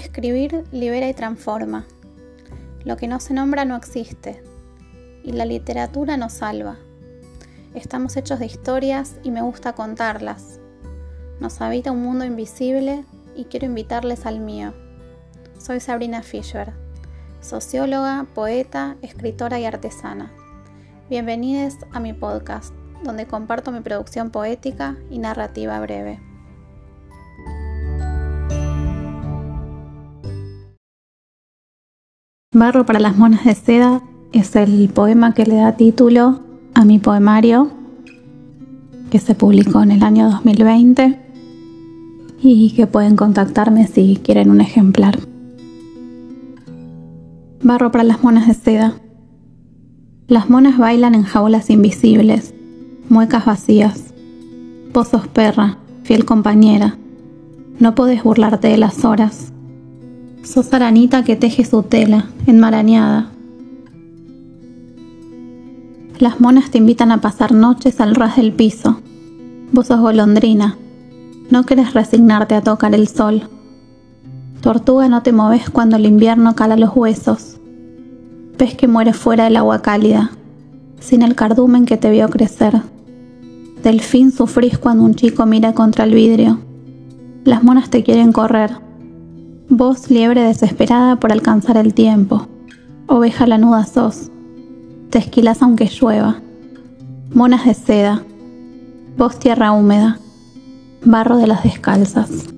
Escribir libera y transforma. Lo que no se nombra no existe. Y la literatura nos salva. Estamos hechos de historias y me gusta contarlas. Nos habita un mundo invisible y quiero invitarles al mío. Soy Sabrina Fischer, socióloga, poeta, escritora y artesana. Bienvenidos a mi podcast, donde comparto mi producción poética y narrativa breve. Barro para las monas de seda es el poema que le da título a mi poemario que se publicó en el año 2020 y que pueden contactarme si quieren un ejemplar. Barro para las monas de seda. Las monas bailan en jaulas invisibles, muecas vacías. Pozos perra, fiel compañera. No podés burlarte de las horas Sos aranita que teje su tela, enmarañada. Las monas te invitan a pasar noches al ras del piso. Vos sos golondrina. No querés resignarte a tocar el sol. Tortuga no te moves cuando el invierno cala los huesos. Pez que muere fuera del agua cálida, sin el cardumen que te vio crecer. Delfín sufrís cuando un chico mira contra el vidrio. Las monas te quieren correr Vos liebre desesperada por alcanzar el tiempo, oveja lanuda sos, te esquilas aunque llueva, monas de seda, vos tierra húmeda, barro de las descalzas.